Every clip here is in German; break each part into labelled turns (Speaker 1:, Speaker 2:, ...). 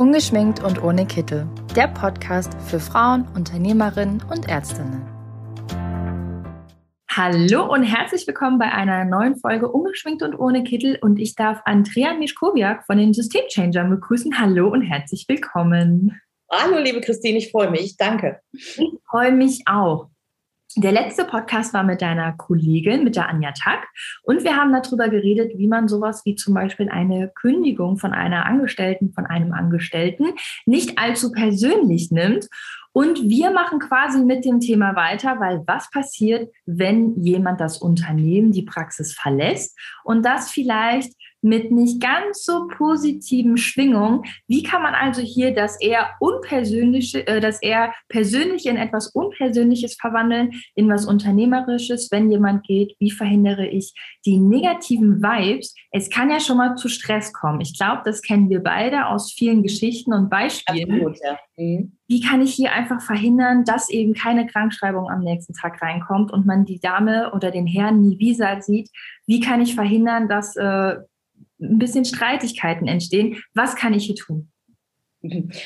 Speaker 1: Ungeschminkt und ohne Kittel. Der Podcast für Frauen, Unternehmerinnen und Ärztinnen.
Speaker 2: Hallo und herzlich willkommen bei einer neuen Folge Ungeschminkt und ohne Kittel. Und ich darf Andrea Mischkowiak von den Systemchangern begrüßen. Hallo und herzlich willkommen.
Speaker 3: Hallo, liebe Christine, ich freue mich. Danke.
Speaker 2: Ich freue mich auch. Der letzte Podcast war mit deiner Kollegin, mit der Anja Tack. Und wir haben darüber geredet, wie man sowas wie zum Beispiel eine Kündigung von einer Angestellten, von einem Angestellten nicht allzu persönlich nimmt. Und wir machen quasi mit dem Thema weiter, weil was passiert, wenn jemand das Unternehmen, die Praxis verlässt und das vielleicht mit nicht ganz so positiven Schwingungen. Wie kann man also hier das eher unpersönliche, äh, das eher persönliche in etwas Unpersönliches verwandeln, in was Unternehmerisches, wenn jemand geht? Wie verhindere ich die negativen Vibes? Es kann ja schon mal zu Stress kommen. Ich glaube, das kennen wir beide aus vielen Geschichten und Beispielen. Absolut, ja. Mhm. Wie kann ich hier einfach verhindern, dass eben keine Krankschreibung am nächsten Tag reinkommt und man die Dame oder den Herrn nie wieder sieht? Wie kann ich verhindern, dass äh, ein bisschen Streitigkeiten entstehen. Was kann ich hier tun?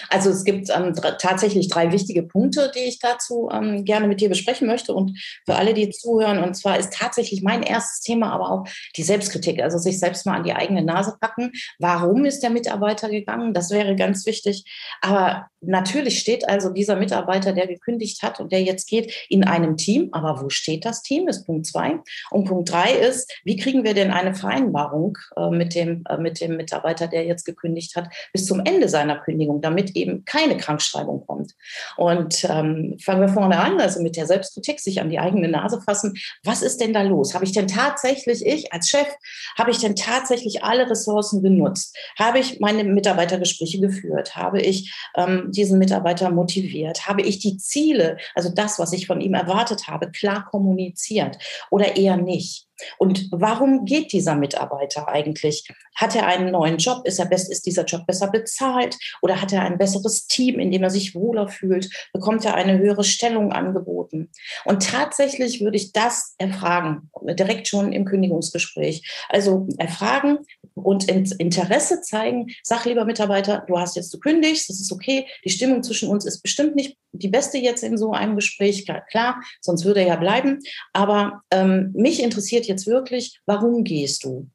Speaker 3: Also es gibt ähm, tatsächlich drei wichtige Punkte, die ich dazu ähm, gerne mit dir besprechen möchte und für alle, die zuhören. Und zwar ist tatsächlich mein erstes Thema aber auch die Selbstkritik, also sich selbst mal an die eigene Nase packen. Warum ist der Mitarbeiter gegangen? Das wäre ganz wichtig. Aber natürlich steht also dieser Mitarbeiter, der gekündigt hat und der jetzt geht, in einem Team. Aber wo steht das Team? Ist Punkt zwei. Und Punkt drei ist, wie kriegen wir denn eine Vereinbarung äh, mit, dem, äh, mit dem Mitarbeiter, der jetzt gekündigt hat, bis zum Ende seiner Kündigung, damit eben keine Krankschreibung kommt. Und ähm, fangen wir vorne an, also mit der Selbstkritik, sich an die eigene Nase fassen. Was ist denn da los? Habe ich denn tatsächlich, ich als Chef, habe ich denn tatsächlich alle Ressourcen genutzt? Habe ich meine Mitarbeitergespräche geführt? Habe ich ähm, diesen Mitarbeiter motiviert? Habe ich die Ziele, also das, was ich von ihm erwartet habe, klar kommuniziert oder eher nicht? Und warum geht dieser Mitarbeiter eigentlich? Hat er einen neuen Job? Ist, er best, ist dieser Job besser bezahlt? Oder hat er ein besseres Team, in dem er sich wohler fühlt? Bekommt er eine höhere Stellung angeboten? Und tatsächlich würde ich das erfragen, direkt schon im Kündigungsgespräch. Also erfragen und Interesse zeigen. Sag, lieber Mitarbeiter, du hast jetzt gekündigt, das ist okay. Die Stimmung zwischen uns ist bestimmt nicht die beste jetzt in so einem Gespräch. Klar, sonst würde er ja bleiben. Aber ähm, mich interessiert jetzt wirklich, warum gehst du?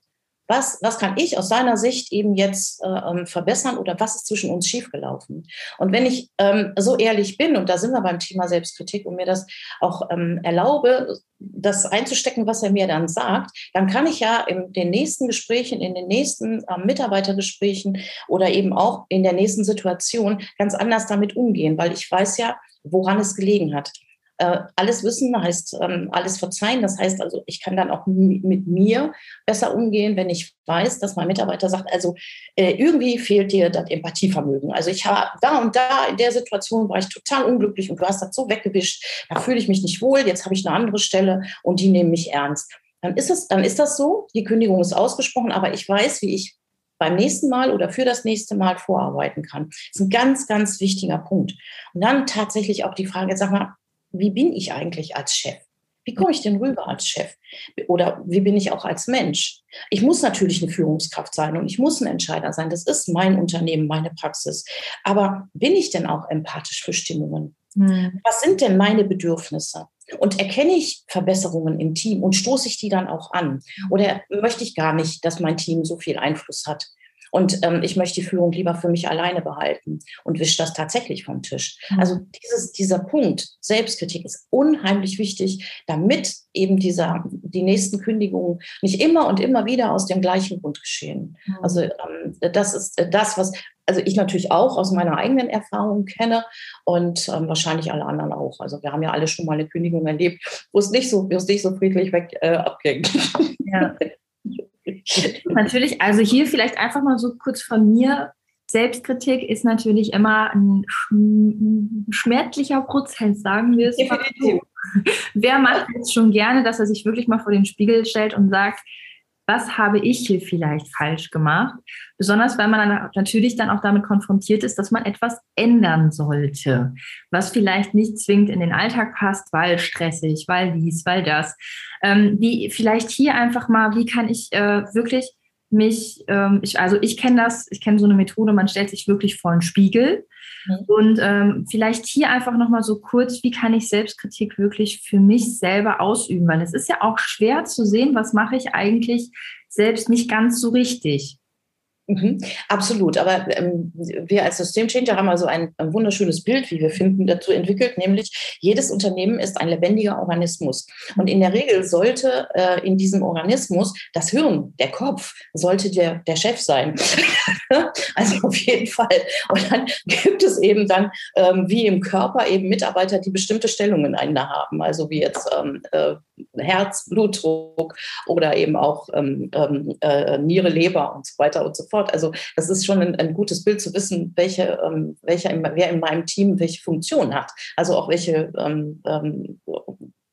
Speaker 3: was, was kann ich aus seiner Sicht eben jetzt äh, ähm, verbessern oder was ist zwischen uns schiefgelaufen? Und wenn ich ähm, so ehrlich bin, und da sind wir beim Thema Selbstkritik und mir das auch ähm, erlaube, das einzustecken, was er mir dann sagt, dann kann ich ja in den nächsten Gesprächen, in den nächsten äh, Mitarbeitergesprächen oder eben auch in der nächsten Situation ganz anders damit umgehen, weil ich weiß ja, woran es gelegen hat. Äh, alles wissen heißt ähm, alles verzeihen. Das heißt also, ich kann dann auch mit mir besser umgehen, wenn ich weiß, dass mein Mitarbeiter sagt, also äh, irgendwie fehlt dir das Empathievermögen. Also ich habe da und da in der Situation war ich total unglücklich und du hast das so weggewischt. Da fühle ich mich nicht wohl. Jetzt habe ich eine andere Stelle und die nehmen mich ernst. Dann ist es, dann ist das so. Die Kündigung ist ausgesprochen, aber ich weiß, wie ich beim nächsten Mal oder für das nächste Mal vorarbeiten kann. Das ist ein ganz, ganz wichtiger Punkt. Und dann tatsächlich auch die Frage, sag mal, wie bin ich eigentlich als Chef? Wie komme ich denn rüber als Chef? Oder wie bin ich auch als Mensch? Ich muss natürlich eine Führungskraft sein und ich muss ein Entscheider sein. Das ist mein Unternehmen, meine Praxis. Aber bin ich denn auch empathisch für Stimmungen? Hm. Was sind denn meine Bedürfnisse? Und erkenne ich Verbesserungen im Team und stoße ich die dann auch an? Oder möchte ich gar nicht, dass mein Team so viel Einfluss hat? Und ähm, ich möchte die Führung lieber für mich alleine behalten und wische das tatsächlich vom Tisch. Mhm. Also dieses, dieser Punkt Selbstkritik ist unheimlich wichtig, damit eben dieser, die nächsten Kündigungen nicht immer und immer wieder aus dem gleichen Grund geschehen. Mhm. Also ähm, das ist das, was also ich natürlich auch aus meiner eigenen Erfahrung kenne und ähm, wahrscheinlich alle anderen auch. Also wir haben ja alle schon mal eine Kündigung erlebt, wo es nicht so, wo es nicht so friedlich weg äh, abging. Ja.
Speaker 2: natürlich, also hier vielleicht einfach mal so kurz von mir. Selbstkritik ist natürlich immer ein schmerzlicher Prozess, sagen wir es mal so. Wer macht es schon gerne, dass er sich wirklich mal vor den Spiegel stellt und sagt, was habe ich hier vielleicht falsch gemacht? Besonders weil man dann natürlich dann auch damit konfrontiert ist, dass man etwas ändern sollte, was vielleicht nicht zwingend in den Alltag passt, weil stressig, weil dies, weil das. Ähm, wie vielleicht hier einfach mal, wie kann ich äh, wirklich mich, ähm, ich, also ich kenne das, ich kenne so eine Methode, man stellt sich wirklich vor einen Spiegel. Mhm. Und ähm, vielleicht hier einfach nochmal so kurz, wie kann ich Selbstkritik wirklich für mich selber ausüben? Weil es ist ja auch schwer zu sehen, was mache ich eigentlich selbst nicht ganz so richtig.
Speaker 3: Mhm, absolut. Aber ähm, wir als Systemchanger haben also ein, ein, wunderschönes Bild, wie wir finden, dazu entwickelt, nämlich jedes Unternehmen ist ein lebendiger Organismus. Und in der Regel sollte äh, in diesem Organismus das Hirn, der Kopf, sollte der, der Chef sein. also auf jeden Fall. Und dann gibt es eben dann, ähm, wie im Körper, eben Mitarbeiter, die bestimmte Stellungen haben. Also wie jetzt ähm, äh, Herz, Blutdruck oder eben auch ähm, ähm, äh, Niere, Leber und so weiter und so fort. Also das ist schon ein, ein gutes Bild zu wissen, welche, ähm, welcher, wer in meinem Team welche Funktion hat. Also auch welche ähm, ähm,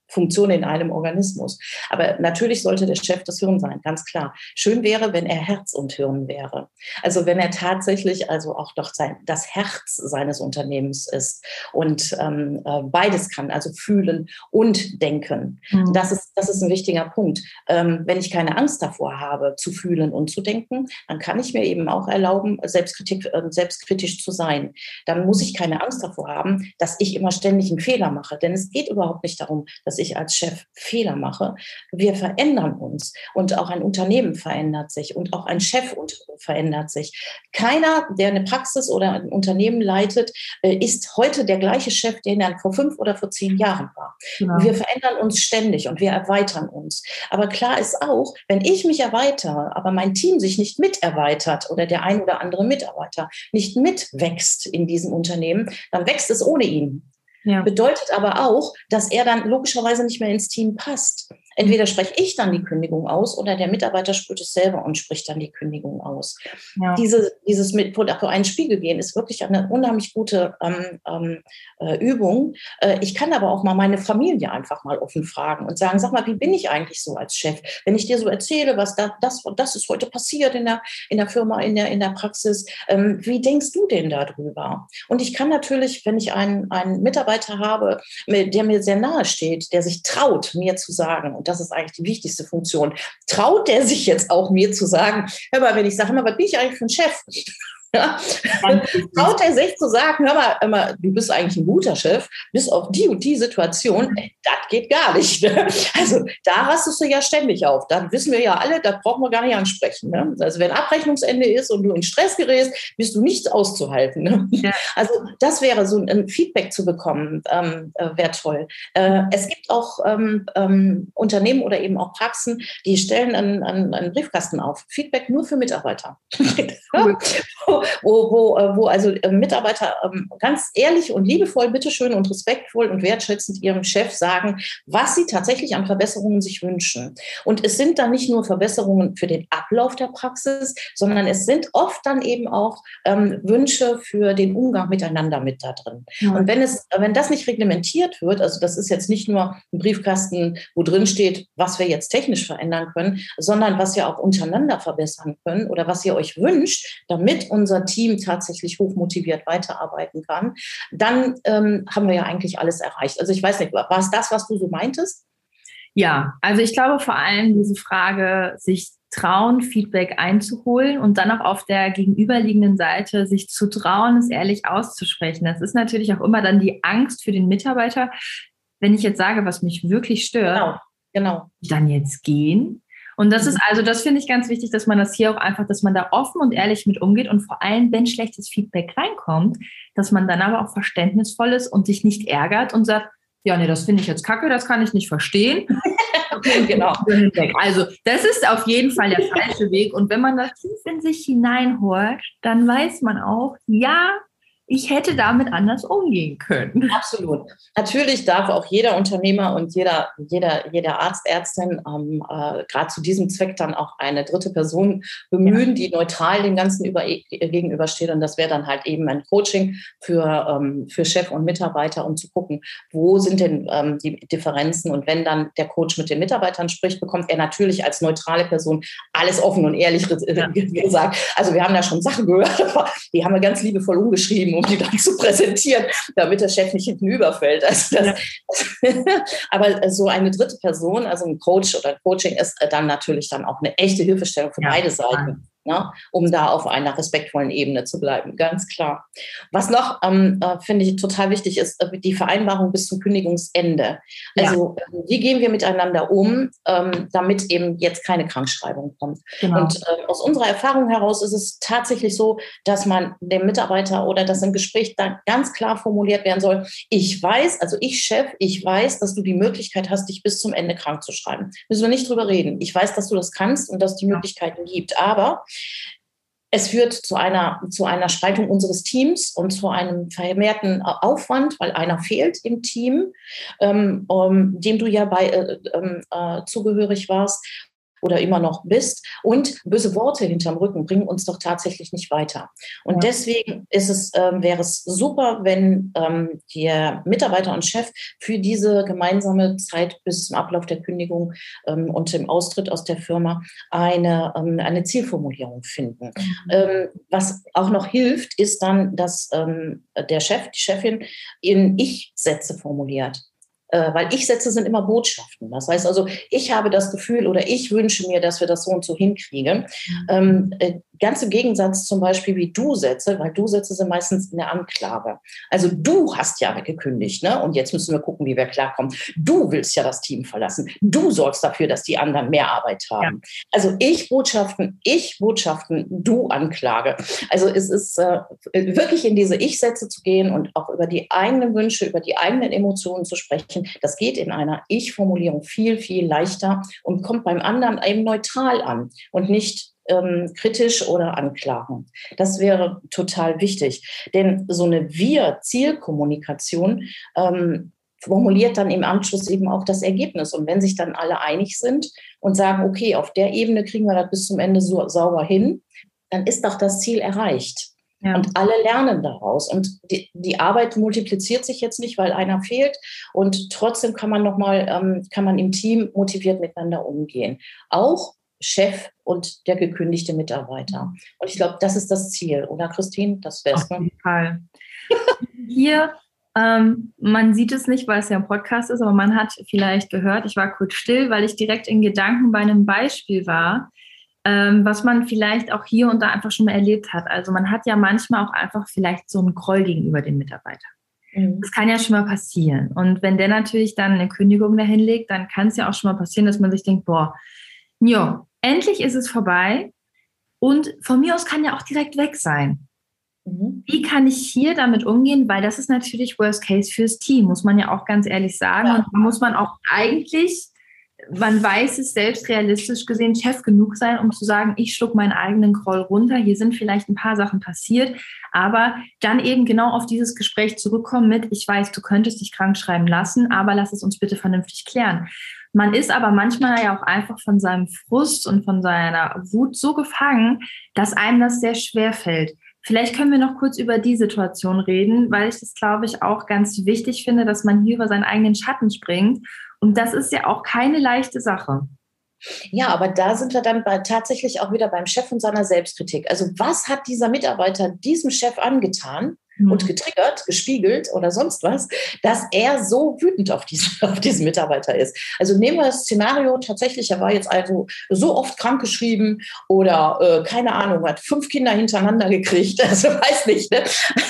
Speaker 3: Funktion in einem Organismus. Aber natürlich sollte der Chef das Hirn sein, ganz klar. Schön wäre, wenn er Herz und Hirn wäre. Also wenn er tatsächlich also auch doch sein, das Herz seines Unternehmens ist und ähm, äh, beides kann, also fühlen und denken. Mhm. Das, ist, das ist ein wichtiger Punkt. Ähm, wenn ich keine Angst davor habe, zu fühlen und zu denken, dann kann ich mir eben auch erlauben, Selbstkritik, äh, selbstkritisch zu sein. Dann muss ich keine Angst davor haben, dass ich immer ständig einen Fehler mache. Denn es geht überhaupt nicht darum, dass ich ich als Chef Fehler mache. Wir verändern uns und auch ein Unternehmen verändert sich und auch ein Chef verändert sich. Keiner, der eine Praxis oder ein Unternehmen leitet, äh, ist heute der gleiche Chef, den er vor fünf oder vor zehn Jahren war. Genau. Wir verändern uns ständig und wir erweitern uns. Aber klar ist auch, wenn ich mich erweitere, aber mein Team sich nicht mit erweitert oder der ein oder andere Mitarbeiter nicht mitwächst in diesem Unternehmen, dann wächst es ohne ihn. Ja. Bedeutet aber auch, dass er dann logischerweise nicht mehr ins Team passt. Entweder spreche ich dann die Kündigung aus oder der Mitarbeiter spürt es selber und spricht dann die Kündigung aus. Ja. Diese, dieses mit vor einen Spiegel gehen ist wirklich eine unheimlich gute ähm, ähm, äh, Übung. Äh, ich kann aber auch mal meine Familie einfach mal offen fragen und sagen, sag mal, wie bin ich eigentlich so als Chef? Wenn ich dir so erzähle, was da, das, das ist heute passiert in der, in der Firma, in der, in der Praxis, ähm, wie denkst du denn darüber? Und ich kann natürlich, wenn ich einen, einen Mitarbeiter habe, der mir sehr nahe steht, der sich traut, mir zu sagen, das ist eigentlich die wichtigste Funktion, traut der sich jetzt auch mir zu sagen, hör mal, wenn ich sage, was bin ich eigentlich für ein Chef? Ja. Traut er sich zu sagen, hör mal, hör mal, du bist eigentlich ein guter Chef, bis auf die und die Situation, mhm. das geht gar nicht. Ne? Also da rastest du ja ständig auf. Da wissen wir ja alle, das brauchen wir gar nicht ansprechen. Ne? Also wenn Abrechnungsende ist und du in Stress gerätst, bist du nichts auszuhalten. Ne? Ja. Also das wäre so ein Feedback zu bekommen, ähm, äh, wäre toll. Äh, es gibt auch ähm, ähm, Unternehmen oder eben auch Praxen, die stellen einen, einen, einen Briefkasten auf. Feedback nur für Mitarbeiter. Cool. Wo, wo, äh, wo also äh, Mitarbeiter ähm, ganz ehrlich und liebevoll, bitteschön und respektvoll und wertschätzend ihrem Chef sagen, was sie tatsächlich an Verbesserungen sich wünschen. Und es sind dann nicht nur Verbesserungen für den Ablauf der Praxis, sondern es sind oft dann eben auch ähm, Wünsche für den Umgang miteinander mit da drin. Ja. Und wenn es, wenn das nicht reglementiert wird, also das ist jetzt nicht nur ein Briefkasten, wo drin steht, was wir jetzt technisch verändern können, sondern was wir auch untereinander verbessern können oder was ihr euch wünscht, damit unser unser Team tatsächlich hochmotiviert weiterarbeiten kann, dann ähm, haben wir ja eigentlich alles erreicht. Also ich weiß nicht, war es das, was du so meintest?
Speaker 2: Ja, also ich glaube vor allem diese Frage, sich trauen, Feedback einzuholen und dann auch auf der gegenüberliegenden Seite sich zu trauen, es ehrlich auszusprechen. Das ist natürlich auch immer dann die Angst für den Mitarbeiter. Wenn ich jetzt sage, was mich wirklich stört, genau, genau. dann jetzt gehen und das ist mhm. also, das finde ich ganz wichtig, dass man das hier auch einfach, dass man da offen und ehrlich mit umgeht und vor allem, wenn schlechtes Feedback reinkommt, dass man dann aber auch verständnisvoll ist und sich nicht ärgert und sagt, ja, nee, das finde ich jetzt kacke, das kann ich nicht verstehen. okay, genau. Also, das ist auf jeden Fall der falsche Weg. Und wenn man da tief in sich hineinhört, dann weiß man auch, ja, ich hätte damit anders umgehen können.
Speaker 3: Absolut. Natürlich darf auch jeder Unternehmer und jeder, jeder, jeder Arzt, Ärztin ähm, äh, gerade zu diesem Zweck dann auch eine dritte Person bemühen, ja. die neutral dem Ganzen über, gegenübersteht. Und das wäre dann halt eben ein Coaching für, ähm, für Chef und Mitarbeiter, um zu gucken, wo sind denn ähm, die Differenzen. Und wenn dann der Coach mit den Mitarbeitern spricht, bekommt er natürlich als neutrale Person alles offen und ehrlich ja. gesagt. Also wir haben da schon Sachen gehört, die haben wir ganz liebevoll umgeschrieben um die dann zu präsentieren, damit der Chef nicht hinten überfällt. Also das, ja. aber so eine dritte Person, also ein Coach oder ein Coaching, ist dann natürlich dann auch eine echte Hilfestellung für ja. beide Seiten ne, um da auf einer respektvollen Ebene zu bleiben, ganz klar. Was noch, ähm, äh, finde ich, total wichtig ist, äh, die Vereinbarung bis zum Kündigungsende. Also ja. wie gehen wir miteinander um, ähm, damit eben jetzt keine Krankschreibung kommt. Genau. Und äh, aus unserer Erfahrung heraus ist es tatsächlich so, dass man dem Mitarbeiter oder das im Gespräch dann ganz klar formuliert werden soll, ich weiß, also ich Chef, ich weiß, dass du die Möglichkeit hast, dich bis zum Ende krank zu schreiben. Müssen wir nicht drüber reden. Ich weiß, dass du das kannst und dass es die Möglichkeiten gibt. Aber es führt zu einer, zu einer Spaltung unseres Teams und zu einem vermehrten Aufwand, weil einer fehlt im Team, ähm, um, dem du ja bei, äh, ähm, äh, zugehörig warst oder immer noch bist. Und böse Worte hinterm Rücken bringen uns doch tatsächlich nicht weiter. Und ja. deswegen ist es, ähm, wäre es super, wenn ähm, der Mitarbeiter und Chef für diese gemeinsame Zeit bis zum Ablauf der Kündigung ähm, und dem Austritt aus der Firma eine, ähm, eine Zielformulierung finden. Mhm. Ähm, was auch noch hilft, ist dann, dass ähm, der Chef, die Chefin in Ich-Sätze formuliert. Äh, weil Ich-Sätze sind immer Botschaften. Das heißt also, ich habe das Gefühl oder ich wünsche mir, dass wir das so und so hinkriegen. Ähm, äh, ganz im Gegensatz zum Beispiel wie Du-Sätze, weil Du-Sätze sind meistens in der Anklage. Also du hast ja gekündigt, ne? Und jetzt müssen wir gucken, wie wir klarkommen. Du willst ja das Team verlassen. Du sorgst dafür, dass die anderen mehr Arbeit haben. Ja. Also ich Botschaften, ich Botschaften, du Anklage. Also es ist äh, wirklich in diese Ich-Sätze zu gehen und auch über die eigenen Wünsche, über die eigenen Emotionen zu sprechen sprechen. Das geht in einer Ich-Formulierung viel, viel leichter und kommt beim anderen eben neutral an und nicht ähm, kritisch oder anklagen. Das wäre total wichtig. Denn so eine Wir-Zielkommunikation ähm, formuliert dann im Anschluss eben auch das Ergebnis. Und wenn sich dann alle einig sind und sagen, okay, auf der Ebene kriegen wir das bis zum Ende so sauber hin, dann ist doch das Ziel erreicht. Ja. Und alle lernen daraus. Und die, die, Arbeit multipliziert sich jetzt nicht, weil einer fehlt. Und trotzdem kann man nochmal, ähm, kann man im Team motiviert miteinander umgehen. Auch Chef und der gekündigte Mitarbeiter. Und ich glaube, das ist das Ziel, oder Christine? Das wäre es.
Speaker 2: Auf jeden Fall. Hier, ähm, man sieht es nicht, weil es ja ein Podcast ist, aber man hat vielleicht gehört, ich war kurz still, weil ich direkt in Gedanken bei einem Beispiel war, ähm, was man vielleicht auch hier und da einfach schon mal erlebt hat. Also man hat ja manchmal auch einfach vielleicht so einen Groll gegenüber dem Mitarbeiter. Mhm. Das kann ja schon mal passieren. Und wenn der natürlich dann eine Kündigung dahin legt, dann kann es ja auch schon mal passieren, dass man sich denkt, boah, jo, endlich ist es vorbei. Und von mir aus kann ja auch direkt weg sein. Mhm. Wie kann ich hier damit umgehen? Weil das ist natürlich Worst Case fürs Team, muss man ja auch ganz ehrlich sagen. Und da muss man auch eigentlich man weiß es selbst realistisch gesehen, Chef genug sein, um zu sagen, ich schluck meinen eigenen Groll runter. Hier sind vielleicht ein paar Sachen passiert, aber dann eben genau auf dieses Gespräch zurückkommen mit, ich weiß, du könntest dich krank schreiben lassen, aber lass es uns bitte vernünftig klären. Man ist aber manchmal ja auch einfach von seinem Frust und von seiner Wut so gefangen, dass einem das sehr schwer fällt. Vielleicht können wir noch kurz über die Situation reden, weil ich das, glaube ich, auch ganz wichtig finde, dass man hier über seinen eigenen Schatten springt und das ist ja auch keine leichte Sache.
Speaker 3: Ja, aber da sind wir dann bei, tatsächlich auch wieder beim Chef und seiner Selbstkritik. Also was hat dieser Mitarbeiter diesem Chef angetan, mhm. und getriggert, gespiegelt oder sonst was, dass er so wütend auf diesen, auf diesen Mitarbeiter ist. Also nehmen wir das Szenario tatsächlich, er war jetzt also so oft krankgeschrieben oder äh, keine Ahnung, hat fünf Kinder hintereinander gekriegt, also weiß nicht, ne?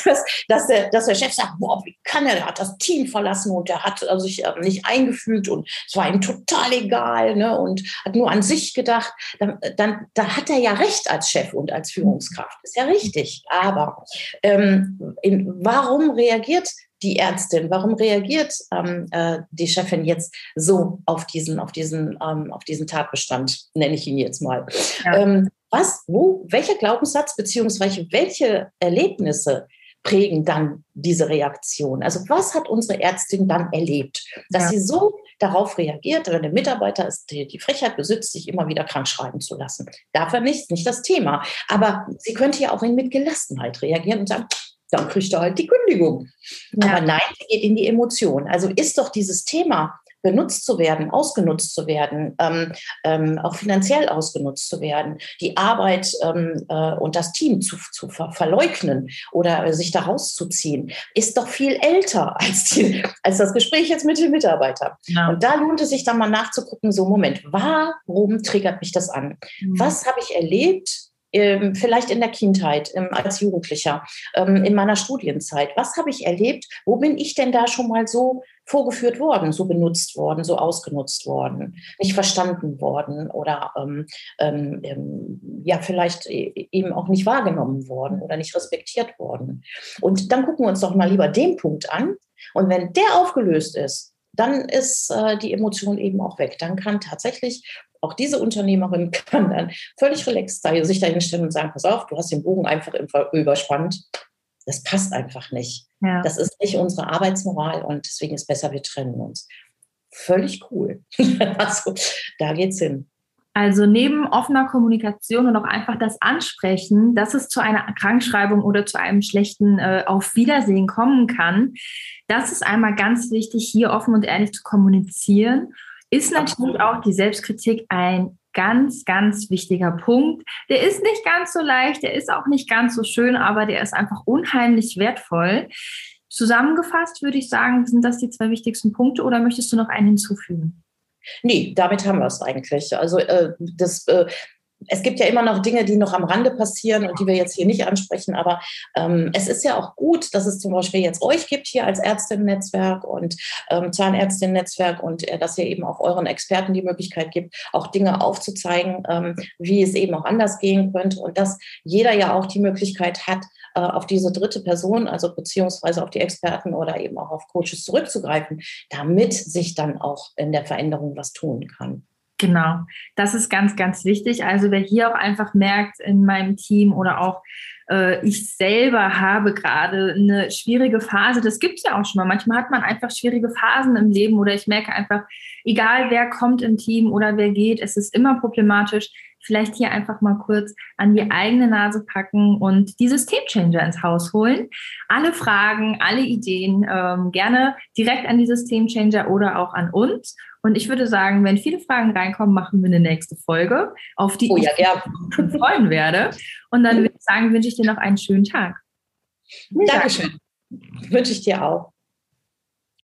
Speaker 3: dass, dass, der, dass der Chef sagt, boah, wie kann er, der hat das Team verlassen und der hat also sich äh, nicht eingefügt und es war ihm total egal ne? und hat nur an sich gedacht, dann, dann da hat er ja recht als Chef und als Führungskraft, ist ja richtig, aber ähm, in, warum reagiert die Ärztin, warum reagiert ähm, äh, die Chefin jetzt so auf diesen, auf diesen, ähm, auf diesen Tatbestand, nenne ich ihn jetzt mal. Ja. Ähm, was, wo, welcher Glaubenssatz beziehungsweise welche Erlebnisse prägen dann diese Reaktion? Also was hat unsere Ärztin dann erlebt, dass ja. sie so darauf reagiert, wenn der Mitarbeiter ist, die, die Frechheit besitzt, sich immer wieder krank schreiben zu lassen. Darf er nicht, nicht das Thema. Aber sie könnte ja auch mit Gelassenheit reagieren und sagen, dann kriegt er halt die Kündigung. Ja. Aber nein, sie geht in die Emotion. Also ist doch dieses Thema benutzt zu werden, ausgenutzt zu werden, ähm, ähm, auch finanziell ausgenutzt zu werden, die Arbeit ähm, äh, und das Team zu, zu ver verleugnen oder sich da rauszuziehen, ist doch viel älter als, die, als das Gespräch jetzt mit den Mitarbeitern. Ja. Und da lohnt es sich dann mal nachzugucken, so Moment, warum triggert mich das an? Mhm. Was habe ich erlebt? Vielleicht in der Kindheit, als Jugendlicher, ähm, in meiner Studienzeit. Was habe ich erlebt? Wo bin ich denn da schon mal so vorgeführt worden, so benutzt worden, so ausgenutzt worden, nicht verstanden worden oder ähm, ähm, ähm ja, vielleicht e, eben auch nicht wahrgenommen worden oder nicht respektiert worden. Und dann gucken wir uns doch mal lieber den Punkt an. Und wenn der aufgelöst ist, dann ist äh, die Emotion eben auch weg. Dann kann tatsächlich auch diese Unternehmerin kann dann völlig relaxed da, sich dahin stellen und sagen, pass auf, du hast den Bogen einfach überspannt. Das passt einfach nicht. Ja. Das ist nicht unsere Arbeitsmoral und deswegen ist besser, wir trennen uns. Völlig cool. also, da geht's hin.
Speaker 2: Also neben offener Kommunikation und auch einfach das Ansprechen, dass es zu einer Krankschreibung oder zu einem schlechten äh, Auf Wiedersehen kommen kann, das ist einmal ganz wichtig, hier offen und ehrlich zu kommunizieren ist natürlich auch die Selbstkritik ein ganz, ganz wichtiger Punkt. Der ist nicht ganz so leicht, der ist auch nicht ganz so schön, aber der ist einfach unheimlich wertvoll. Zusammengefasst würde ich sagen, sind das die zwei wichtigsten Punkte oder möchtest du noch einen hinzufügen?
Speaker 3: Nee, damit haben wir es eigentlich. Also äh, das äh, es gibt ja immer noch Dinge, die noch am Rande passieren und die wir jetzt hier nicht ansprechen, aber ähm, es ist ja auch gut, dass es zum Beispiel jetzt euch gibt hier als Ärztinnen-Netzwerk und ähm, Zahnärztinnen-Netzwerk und äh, dass ihr eben auch euren Experten die Möglichkeit gibt, auch Dinge aufzuzeigen, ähm, wie es eben auch anders gehen könnte und dass jeder ja auch die Möglichkeit hat, äh, auf diese dritte Person, also beziehungsweise auf die Experten oder eben auch auf Coaches zurückzugreifen, damit sich dann auch in der Veränderung was tun kann.
Speaker 2: Genau, das ist ganz, ganz wichtig. Also wer hier auch einfach merkt in meinem Team oder auch äh, ich selber habe gerade eine schwierige Phase, das gibt es ja auch schon mal. Manchmal hat man einfach schwierige Phasen im Leben oder ich merke einfach, egal wer kommt im Team oder wer geht, es ist immer problematisch. Vielleicht hier einfach mal kurz an die eigene Nase packen und die Systemchanger ins Haus holen. Alle Fragen, alle Ideen ähm, gerne direkt an die Systemchanger oder auch an uns. Und ich würde sagen, wenn viele Fragen reinkommen, machen wir eine nächste Folge, auf die
Speaker 3: oh, ja,
Speaker 2: ich ja. mich freuen werde. Und dann würde ich sagen, wünsche ich dir noch einen schönen Tag.
Speaker 3: Dankeschön. Wünsche ich dir auch.